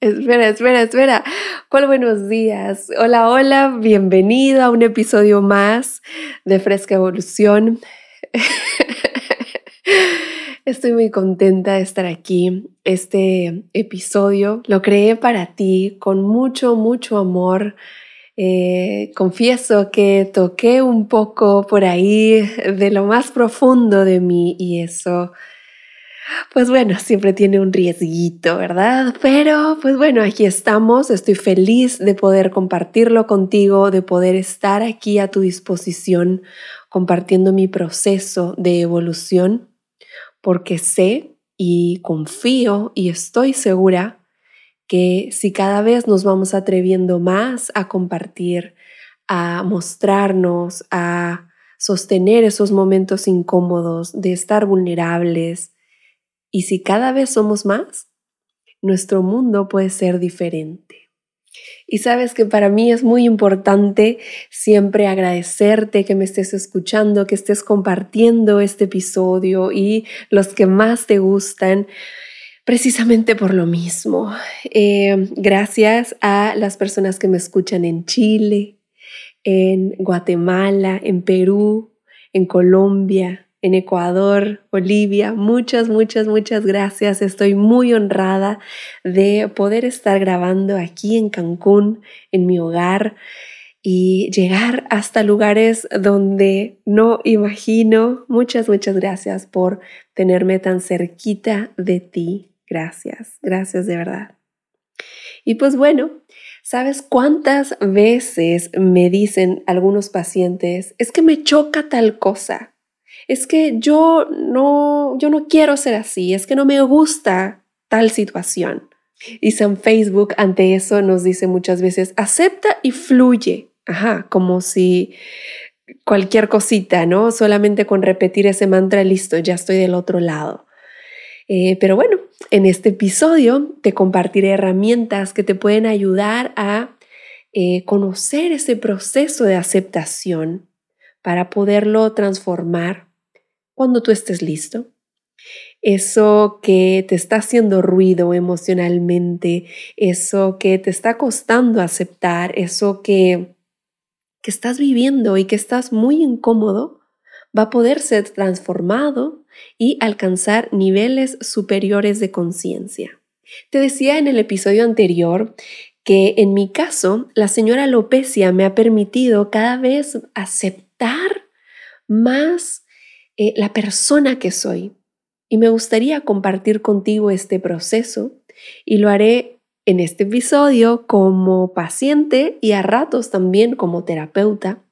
espera, espera, espera. ¿Cuál buenos días? Hola, hola, bienvenido a un episodio más de Fresca Evolución. Estoy muy contenta de estar aquí. Este episodio lo creé para ti con mucho, mucho amor. Eh, confieso que toqué un poco por ahí de lo más profundo de mí y eso pues bueno, siempre tiene un riesguito, ¿verdad? Pero pues bueno, aquí estamos. Estoy feliz de poder compartirlo contigo, de poder estar aquí a tu disposición compartiendo mi proceso de evolución, porque sé y confío y estoy segura que si cada vez nos vamos atreviendo más a compartir, a mostrarnos, a sostener esos momentos incómodos, de estar vulnerables, y si cada vez somos más, nuestro mundo puede ser diferente. Y sabes que para mí es muy importante siempre agradecerte que me estés escuchando, que estés compartiendo este episodio y los que más te gustan, precisamente por lo mismo. Eh, gracias a las personas que me escuchan en Chile, en Guatemala, en Perú, en Colombia, en Ecuador, Bolivia. Muchas, muchas, muchas gracias. Estoy muy honrada de poder estar grabando aquí en Cancún, en mi hogar, y llegar hasta lugares donde no imagino. Muchas, muchas gracias por tenerme tan cerquita de ti. Gracias, gracias de verdad. Y pues bueno, ¿sabes cuántas veces me dicen algunos pacientes, es que me choca tal cosa? Es que yo no, yo no quiero ser así, es que no me gusta tal situación. Y San Facebook ante eso nos dice muchas veces, acepta y fluye. Ajá, como si cualquier cosita, ¿no? Solamente con repetir ese mantra, listo, ya estoy del otro lado. Eh, pero bueno, en este episodio te compartiré herramientas que te pueden ayudar a eh, conocer ese proceso de aceptación para poderlo transformar cuando tú estés listo. Eso que te está haciendo ruido emocionalmente, eso que te está costando aceptar, eso que, que estás viviendo y que estás muy incómodo, va a poder ser transformado y alcanzar niveles superiores de conciencia. Te decía en el episodio anterior que en mi caso, la señora alopecia me ha permitido cada vez aceptar más eh, la persona que soy. Y me gustaría compartir contigo este proceso y lo haré en este episodio como paciente y a ratos también como terapeuta.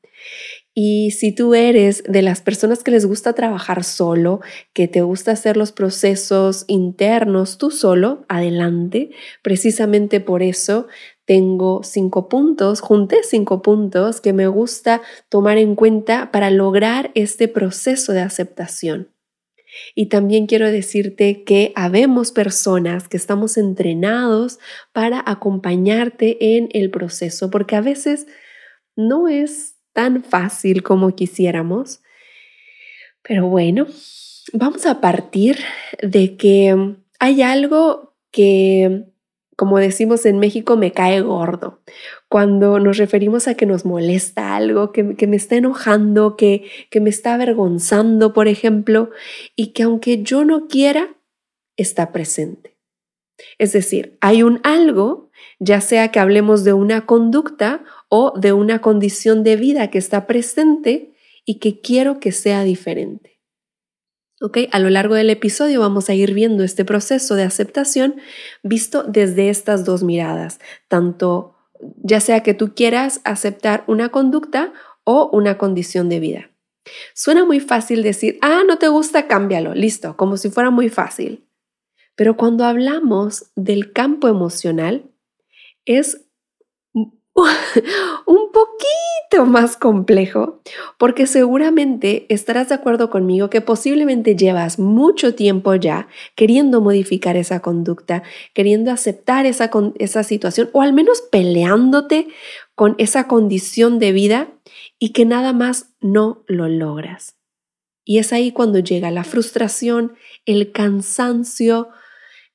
Y si tú eres de las personas que les gusta trabajar solo, que te gusta hacer los procesos internos tú solo, adelante. Precisamente por eso tengo cinco puntos, junté cinco puntos que me gusta tomar en cuenta para lograr este proceso de aceptación. Y también quiero decirte que habemos personas que estamos entrenados para acompañarte en el proceso, porque a veces no es tan fácil como quisiéramos. Pero bueno, vamos a partir de que hay algo que como decimos en México, me cae gordo. Cuando nos referimos a que nos molesta algo, que, me está enojando, que, que me está avergonzando, por ejemplo, y que aunque yo no quiera, está presente. Es decir, hay un algo, ya sea que hablemos de una conducta o de una condición de vida que está presente y que quiero que sea diferente. A lo largo del episodio vamos a ir viendo este proceso de aceptación visto desde estas dos miradas, tanto ya sea que tú quieras aceptar una conducta o una condición de vida. Suena muy fácil decir, ah, no te gusta, cámbialo, listo, como si fuera muy fácil. Pero cuando hablamos del campo emocional, es un poquito más complejo, porque seguramente estarás de acuerdo conmigo que posiblemente llevas mucho tiempo ya queriendo modificar esa conducta, queriendo aceptar esa, esa situación o al menos peleándote con esa condición de vida y que nada más no lo logras. Y es ahí cuando llega la frustración, el cansancio,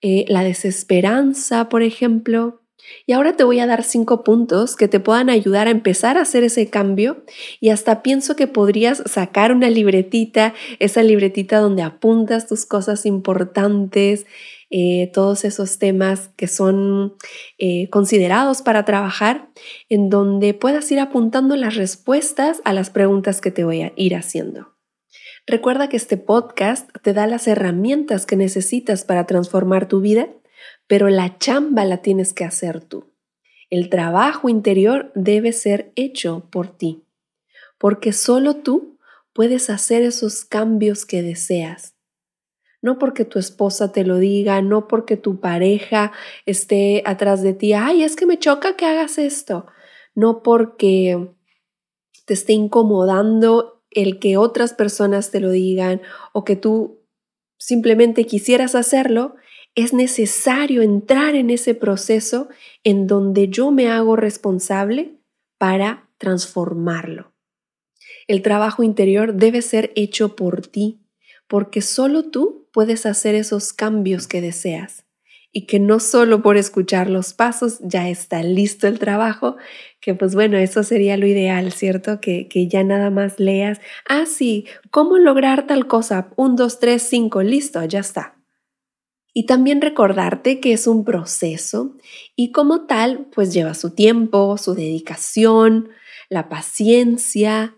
eh, la desesperanza, por ejemplo, y ahora te voy a dar cinco puntos que te puedan ayudar a empezar a hacer ese cambio y hasta pienso que podrías sacar una libretita, esa libretita donde apuntas tus cosas importantes, eh, todos esos temas que son eh, considerados para trabajar, en donde puedas ir apuntando las respuestas a las preguntas que te voy a ir haciendo. Recuerda que este podcast te da las herramientas que necesitas para transformar tu vida pero la chamba la tienes que hacer tú. El trabajo interior debe ser hecho por ti, porque solo tú puedes hacer esos cambios que deseas. No porque tu esposa te lo diga, no porque tu pareja esté atrás de ti, ay, es que me choca que hagas esto, no porque te esté incomodando el que otras personas te lo digan o que tú simplemente quisieras hacerlo, es necesario entrar en ese proceso en donde yo me hago responsable para transformarlo. El trabajo interior debe ser hecho por ti, porque solo tú puedes hacer esos cambios que deseas y que no solo por escuchar los pasos ya está listo el trabajo, que pues bueno, eso sería lo ideal, ¿cierto? Que, que ya nada más leas, ah, sí, ¿cómo lograr tal cosa? Un, dos, tres, cinco, listo, ya está. Y también recordarte que es un proceso y como tal, pues lleva su tiempo, su dedicación, la paciencia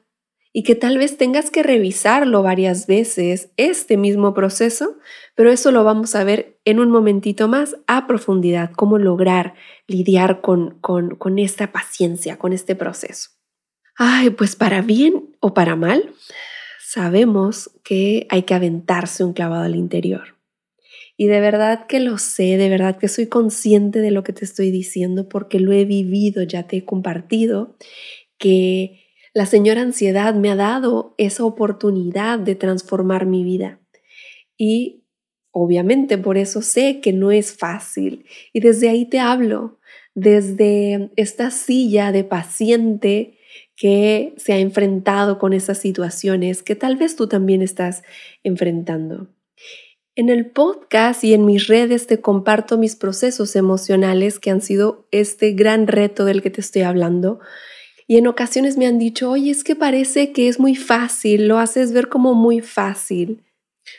y que tal vez tengas que revisarlo varias veces, este mismo proceso, pero eso lo vamos a ver en un momentito más a profundidad, cómo lograr lidiar con, con, con esta paciencia, con este proceso. Ay, pues para bien o para mal, sabemos que hay que aventarse un clavado al interior. Y de verdad que lo sé, de verdad que soy consciente de lo que te estoy diciendo porque lo he vivido, ya te he compartido que la señora ansiedad me ha dado esa oportunidad de transformar mi vida. Y obviamente por eso sé que no es fácil. Y desde ahí te hablo, desde esta silla de paciente que se ha enfrentado con esas situaciones que tal vez tú también estás enfrentando. En el podcast y en mis redes te comparto mis procesos emocionales que han sido este gran reto del que te estoy hablando. Y en ocasiones me han dicho, oye, es que parece que es muy fácil, lo haces ver como muy fácil.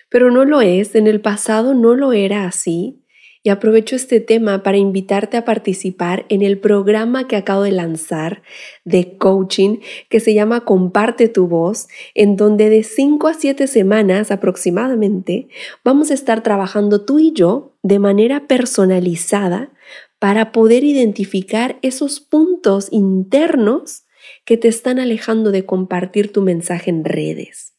Pero no lo es, en el pasado no lo era así y aprovecho este tema para invitarte a participar en el programa que acabo de lanzar de coaching que se llama Comparte tu voz, en donde de 5 a 7 semanas aproximadamente vamos a estar trabajando tú y yo de manera personalizada para poder identificar esos puntos internos que te están alejando de compartir tu mensaje en redes.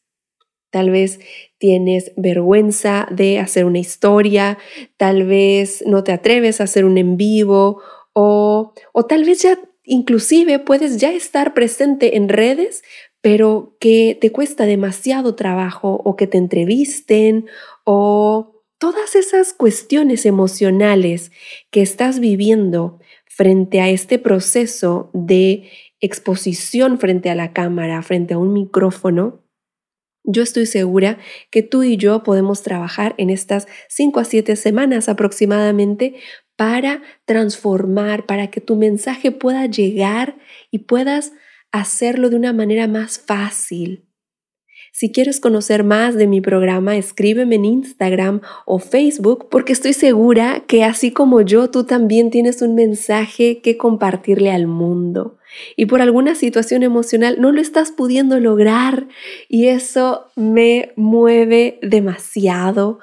Tal vez tienes vergüenza de hacer una historia, tal vez no te atreves a hacer un en vivo o, o tal vez ya inclusive puedes ya estar presente en redes, pero que te cuesta demasiado trabajo o que te entrevisten o todas esas cuestiones emocionales que estás viviendo frente a este proceso de exposición frente a la cámara, frente a un micrófono, yo estoy segura que tú y yo podemos trabajar en estas 5 a 7 semanas aproximadamente para transformar, para que tu mensaje pueda llegar y puedas hacerlo de una manera más fácil. Si quieres conocer más de mi programa, escríbeme en Instagram o Facebook porque estoy segura que así como yo, tú también tienes un mensaje que compartirle al mundo. Y por alguna situación emocional no lo estás pudiendo lograr y eso me mueve demasiado,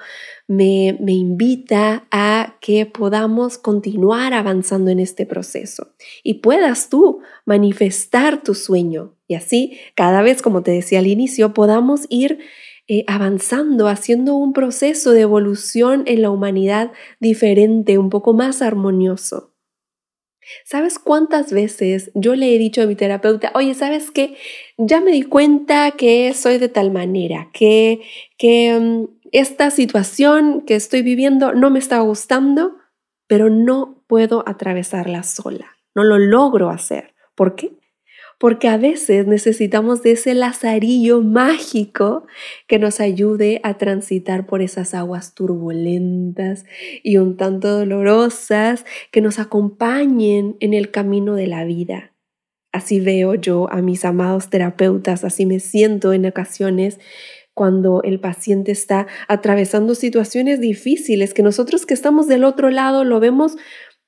me, me, invita a que podamos continuar avanzando en este proceso. Y puedas tú manifestar tu sueño y así cada vez, como te decía al inicio, podamos ir eh, avanzando, haciendo un proceso de evolución en la humanidad diferente, un poco más armonioso. ¿Sabes cuántas veces yo le he dicho a mi terapeuta, oye, ¿sabes qué? Ya me di cuenta que soy de tal manera, que, que mm, esta situación que estoy viviendo no me está gustando, pero no puedo atravesarla sola, no lo logro hacer. ¿Por qué? Porque a veces necesitamos de ese lazarillo mágico que nos ayude a transitar por esas aguas turbulentas y un tanto dolorosas que nos acompañen en el camino de la vida. Así veo yo a mis amados terapeutas, así me siento en ocasiones cuando el paciente está atravesando situaciones difíciles que nosotros que estamos del otro lado lo vemos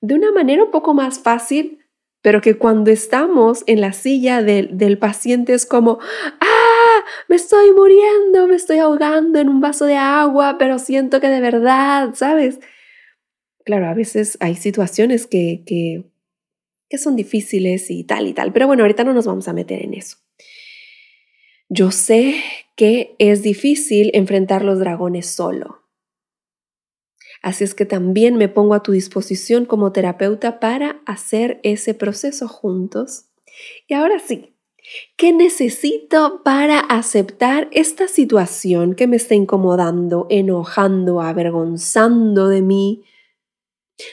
de una manera un poco más fácil pero que cuando estamos en la silla del paciente es como, ah, me estoy muriendo, me estoy ahogando en un vaso de agua, pero siento que de verdad, ¿sabes? Claro, a veces hay situaciones que, que, que son difíciles y tal y tal, pero bueno, ahorita no nos vamos a meter en eso. Yo sé que es difícil enfrentar los dragones solo. Así es que también me pongo a tu disposición como terapeuta para hacer ese proceso juntos. Y ahora sí, ¿qué necesito para aceptar esta situación que me está incomodando, enojando, avergonzando de mí?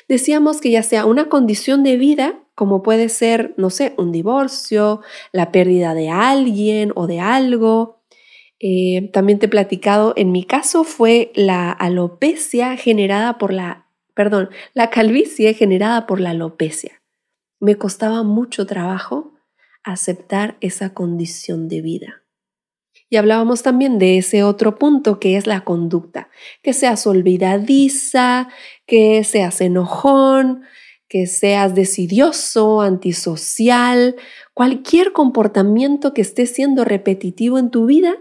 Decíamos que ya sea una condición de vida, como puede ser, no sé, un divorcio, la pérdida de alguien o de algo, eh, también te he platicado, en mi caso fue la alopecia generada por la, perdón, la calvicie generada por la alopecia. Me costaba mucho trabajo aceptar esa condición de vida. Y hablábamos también de ese otro punto que es la conducta, que seas olvidadiza, que seas enojón, que seas decidioso, antisocial, cualquier comportamiento que esté siendo repetitivo en tu vida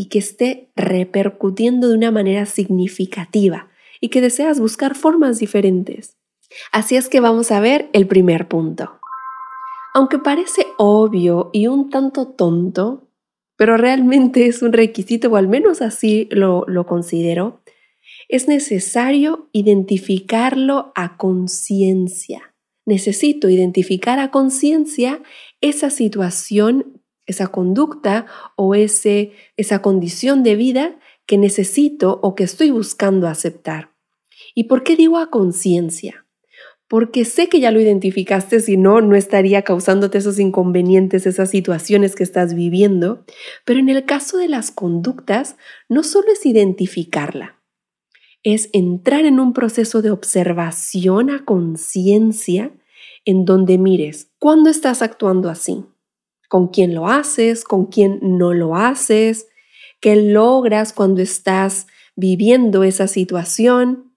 y que esté repercutiendo de una manera significativa y que deseas buscar formas diferentes. Así es que vamos a ver el primer punto. Aunque parece obvio y un tanto tonto, pero realmente es un requisito, o al menos así lo, lo considero, es necesario identificarlo a conciencia. Necesito identificar a conciencia esa situación esa conducta o ese, esa condición de vida que necesito o que estoy buscando aceptar. ¿Y por qué digo a conciencia? Porque sé que ya lo identificaste, si no, no estaría causándote esos inconvenientes, esas situaciones que estás viviendo. Pero en el caso de las conductas, no solo es identificarla, es entrar en un proceso de observación a conciencia en donde mires, ¿cuándo estás actuando así? Con quién lo haces, con quién no lo haces, qué logras cuando estás viviendo esa situación.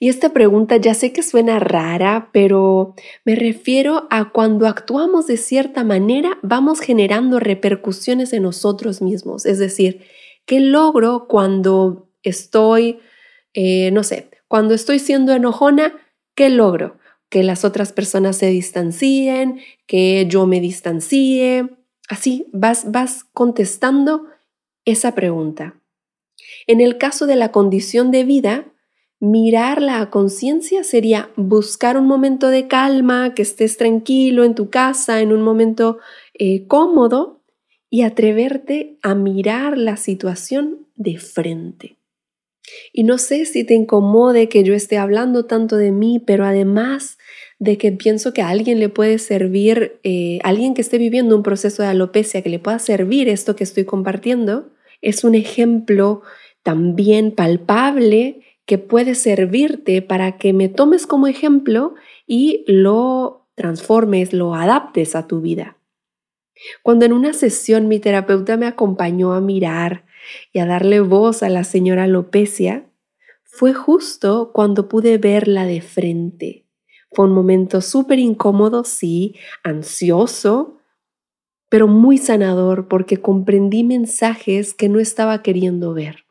Y esta pregunta ya sé que suena rara, pero me refiero a cuando actuamos de cierta manera, vamos generando repercusiones en nosotros mismos. Es decir, ¿qué logro cuando estoy, eh, no sé, cuando estoy siendo enojona? ¿Qué logro? Que las otras personas se distancien, que yo me distancie. Así vas, vas contestando esa pregunta. En el caso de la condición de vida, mirar la conciencia sería buscar un momento de calma, que estés tranquilo en tu casa, en un momento eh, cómodo y atreverte a mirar la situación de frente. Y no sé si te incomode que yo esté hablando tanto de mí, pero además de que pienso que a alguien le puede servir, eh, alguien que esté viviendo un proceso de alopecia, que le pueda servir esto que estoy compartiendo, es un ejemplo también palpable que puede servirte para que me tomes como ejemplo y lo transformes, lo adaptes a tu vida. Cuando en una sesión mi terapeuta me acompañó a mirar y a darle voz a la señora alopecia, fue justo cuando pude verla de frente. Fue un momento súper incómodo, sí, ansioso, pero muy sanador porque comprendí mensajes que no estaba queriendo ver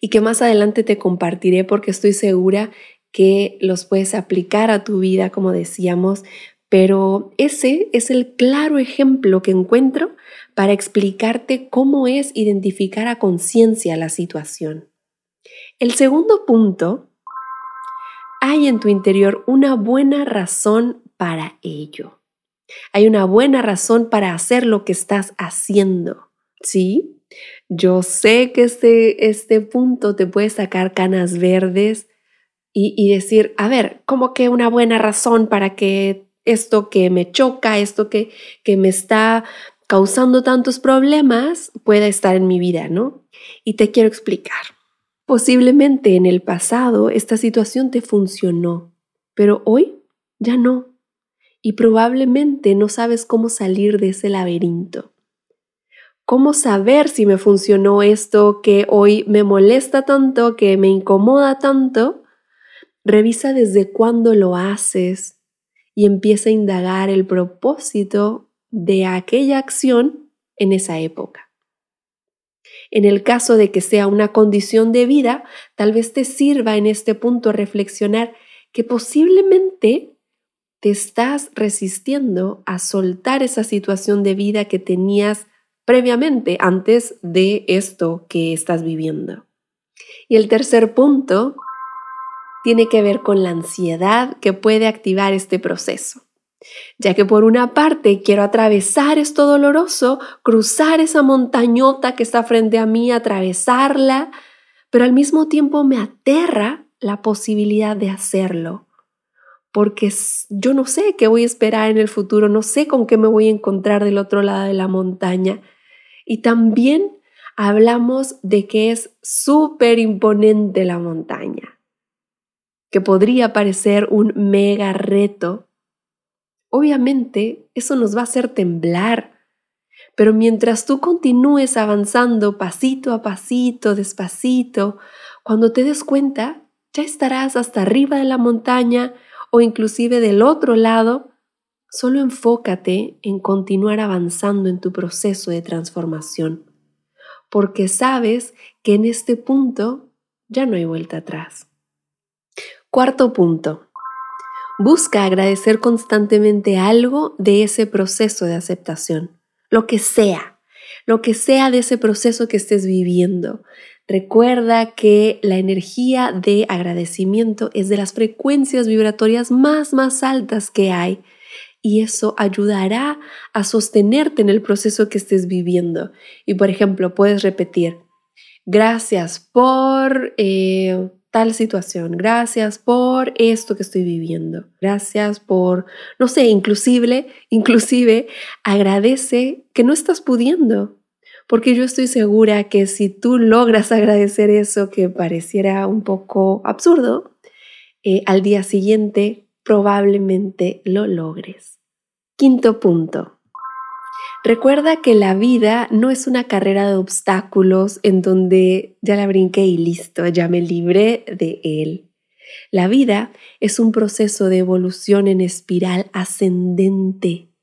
y que más adelante te compartiré porque estoy segura que los puedes aplicar a tu vida, como decíamos, pero ese es el claro ejemplo que encuentro para explicarte cómo es identificar a conciencia la situación. El segundo punto, hay en tu interior una buena razón para ello. Hay una buena razón para hacer lo que estás haciendo. ¿Sí? Yo sé que este, este punto te puede sacar canas verdes y, decir, a ver, ¿cómo que una buena razón para que esto que me choca, esto que, que me está causando tantos problemas pueda estar en mi vida, ¿no? Y te quiero explicar. Posiblemente en el pasado esta situación te funcionó, pero hoy ya no. Y probablemente no sabes cómo salir de ese laberinto. ¿Cómo saber si me funcionó esto que hoy me molesta tanto, que me incomoda tanto? Revisa desde cuándo lo haces y empieza a indagar el propósito de aquella acción en esa época. En el caso de que sea una condición de vida, tal vez te sirva en este punto reflexionar que posiblemente te estás resistiendo a soltar esa situación de vida que tenías previamente, antes de esto que estás viviendo. Y el tercer punto tiene que ver con la ansiedad que puede activar este proceso. Ya que por una parte quiero atravesar esto doloroso, cruzar esa montañota que está frente a mí, atravesarla, pero al mismo tiempo me aterra la posibilidad de hacerlo. Porque yo no sé qué voy a esperar en el futuro, no sé con qué me voy a encontrar del otro lado de la montaña. Y también hablamos de que es súper imponente la montaña, que podría parecer un mega reto. Obviamente eso nos va a hacer temblar, pero mientras tú continúes avanzando pasito a pasito, despacito, cuando te des cuenta, ya estarás hasta arriba de la montaña o inclusive del otro lado Solo enfócate en continuar avanzando en tu proceso de transformación, porque sabes que en este punto ya no hay vuelta atrás. Cuarto punto. Busca agradecer constantemente algo de ese proceso de aceptación, lo que sea, lo que sea de ese proceso que estés viviendo. Recuerda que la energía de agradecimiento es de las frecuencias vibratorias más, más altas que hay y eso ayudará a sostenerte en el proceso que estés viviendo. Y por ejemplo, puedes repetir, gracias por eh, tal situación, gracias por esto que estoy viviendo, gracias por, no sé, inclusive, inclusive agradece que no estás pudiendo. Porque yo estoy segura que si tú logras agradecer eso que pareciera un poco absurdo, eh, al día siguiente probablemente lo logres. Quinto punto. Recuerda que la vida no es una carrera de obstáculos en donde ya la brinqué y listo, ya me libré de él. La vida es un proceso de evolución en espiral ascendente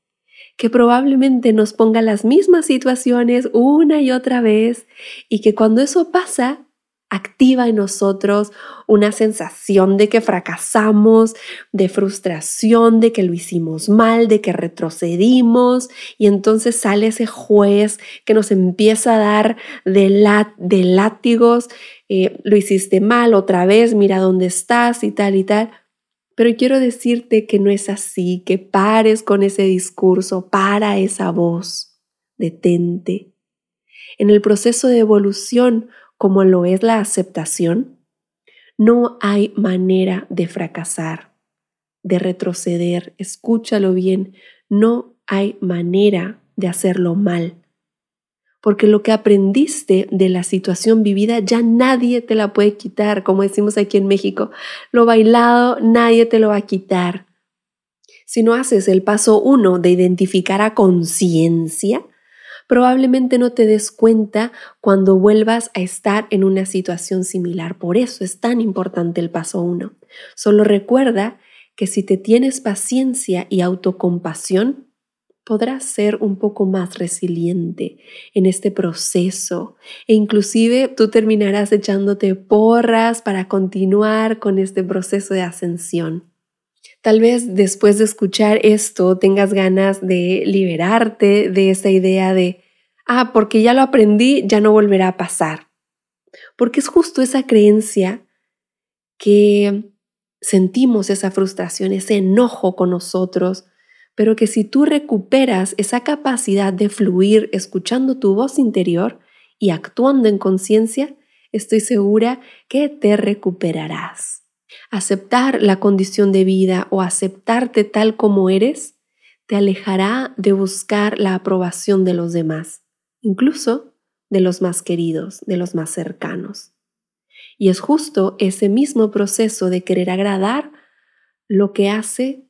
que probablemente nos ponga las mismas situaciones una y otra vez y que cuando eso pasa activa en nosotros una sensación de que fracasamos, de frustración, de que lo hicimos mal, de que retrocedimos y entonces sale ese juez que nos empieza a dar de, látigos, eh, lo hiciste mal otra vez, mira dónde estás y tal y tal. Pero quiero decirte que no es así, que pares con ese discurso, para esa voz, detente. En el proceso de evolución como lo es la aceptación, no hay manera de fracasar, de retroceder. Escúchalo bien, no hay manera de hacerlo mal. Porque lo que aprendiste de la situación vivida ya nadie te la puede quitar, como decimos aquí en México. Lo bailado nadie te lo va a quitar. Si no haces el paso uno de identificar a conciencia, probablemente no te des cuenta cuando vuelvas a estar en una situación similar. Por eso es tan importante el paso uno. Solo recuerda que si te tienes paciencia y autocompasión, podrás ser un poco más resiliente en este proceso e inclusive tú terminarás echándote porras para continuar con este proceso de ascensión. Tal vez después de escuchar esto tengas ganas de liberarte de esa idea de ah, porque ya lo aprendí, ya no volverá a pasar. Porque es justo esa creencia que sentimos esa frustración, ese enojo con nosotros, pero que si tú recuperas esa capacidad de fluir escuchando tu voz interior y actuando en conciencia, estoy segura que te recuperarás. Aceptar la condición de vida o aceptarte tal como eres te alejará de buscar la aprobación de los demás, incluso de los más queridos, de los más cercanos. Y es justo ese mismo proceso de querer agradar lo que hace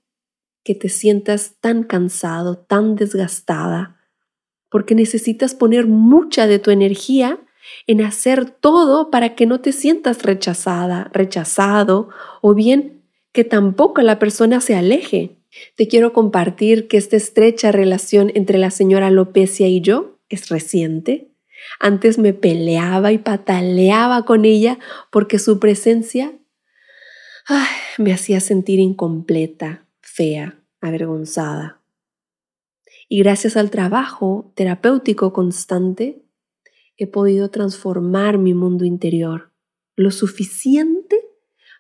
que te sientas tan cansado, tan desgastada, porque necesitas poner mucha de tu energía en hacer todo para que no te sientas rechazada, rechazado, o bien que tampoco la persona se aleje. Te quiero compartir que esta estrecha relación entre la señora Lopecia y yo es reciente. Antes me peleaba y pataleaba con ella porque su presencia me hacía sentir incompleta, fea, avergonzada. Y gracias al trabajo terapéutico constante, he podido transformar mi mundo interior lo suficiente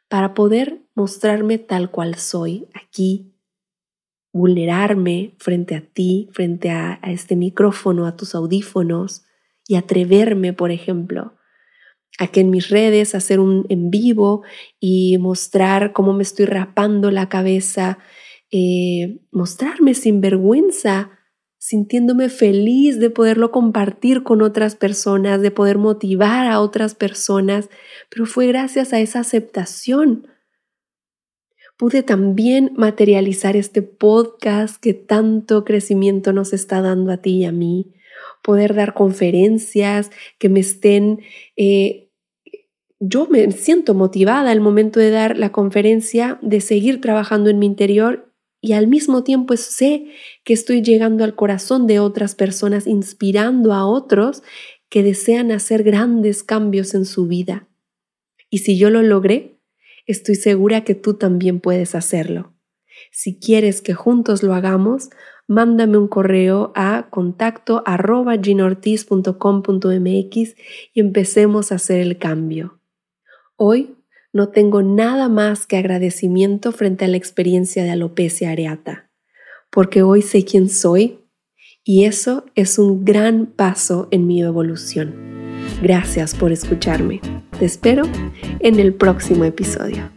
para poder mostrarme tal cual soy aquí, vulnerarme frente a ti, frente a, este micrófono, a tus audífonos y atreverme, por ejemplo, a que en mis redes hacer un en vivo y mostrar cómo me estoy rapando la cabeza, eh, mostrarme sin vergüenza, sintiéndome feliz de poderlo compartir con otras personas, de poder motivar a otras personas, pero fue gracias a esa aceptación. Pude también materializar este podcast que tanto crecimiento nos está dando a ti y a mí, poder dar conferencias que me estén eh, yo me siento motivada al momento de dar la conferencia, de seguir trabajando en mi interior y al mismo tiempo sé que estoy llegando al corazón de otras personas, inspirando a otros que desean hacer grandes cambios en su vida. Y si yo lo logré, estoy segura que tú también puedes hacerlo. Si quieres que juntos lo hagamos, mándame un correo a contacto arroba y empecemos a hacer el cambio. Hoy no tengo nada más que agradecimiento frente a la experiencia de alopecia areata, porque hoy sé quién soy y eso es un gran paso en mi evolución. Gracias por escucharme. Te espero en el próximo episodio.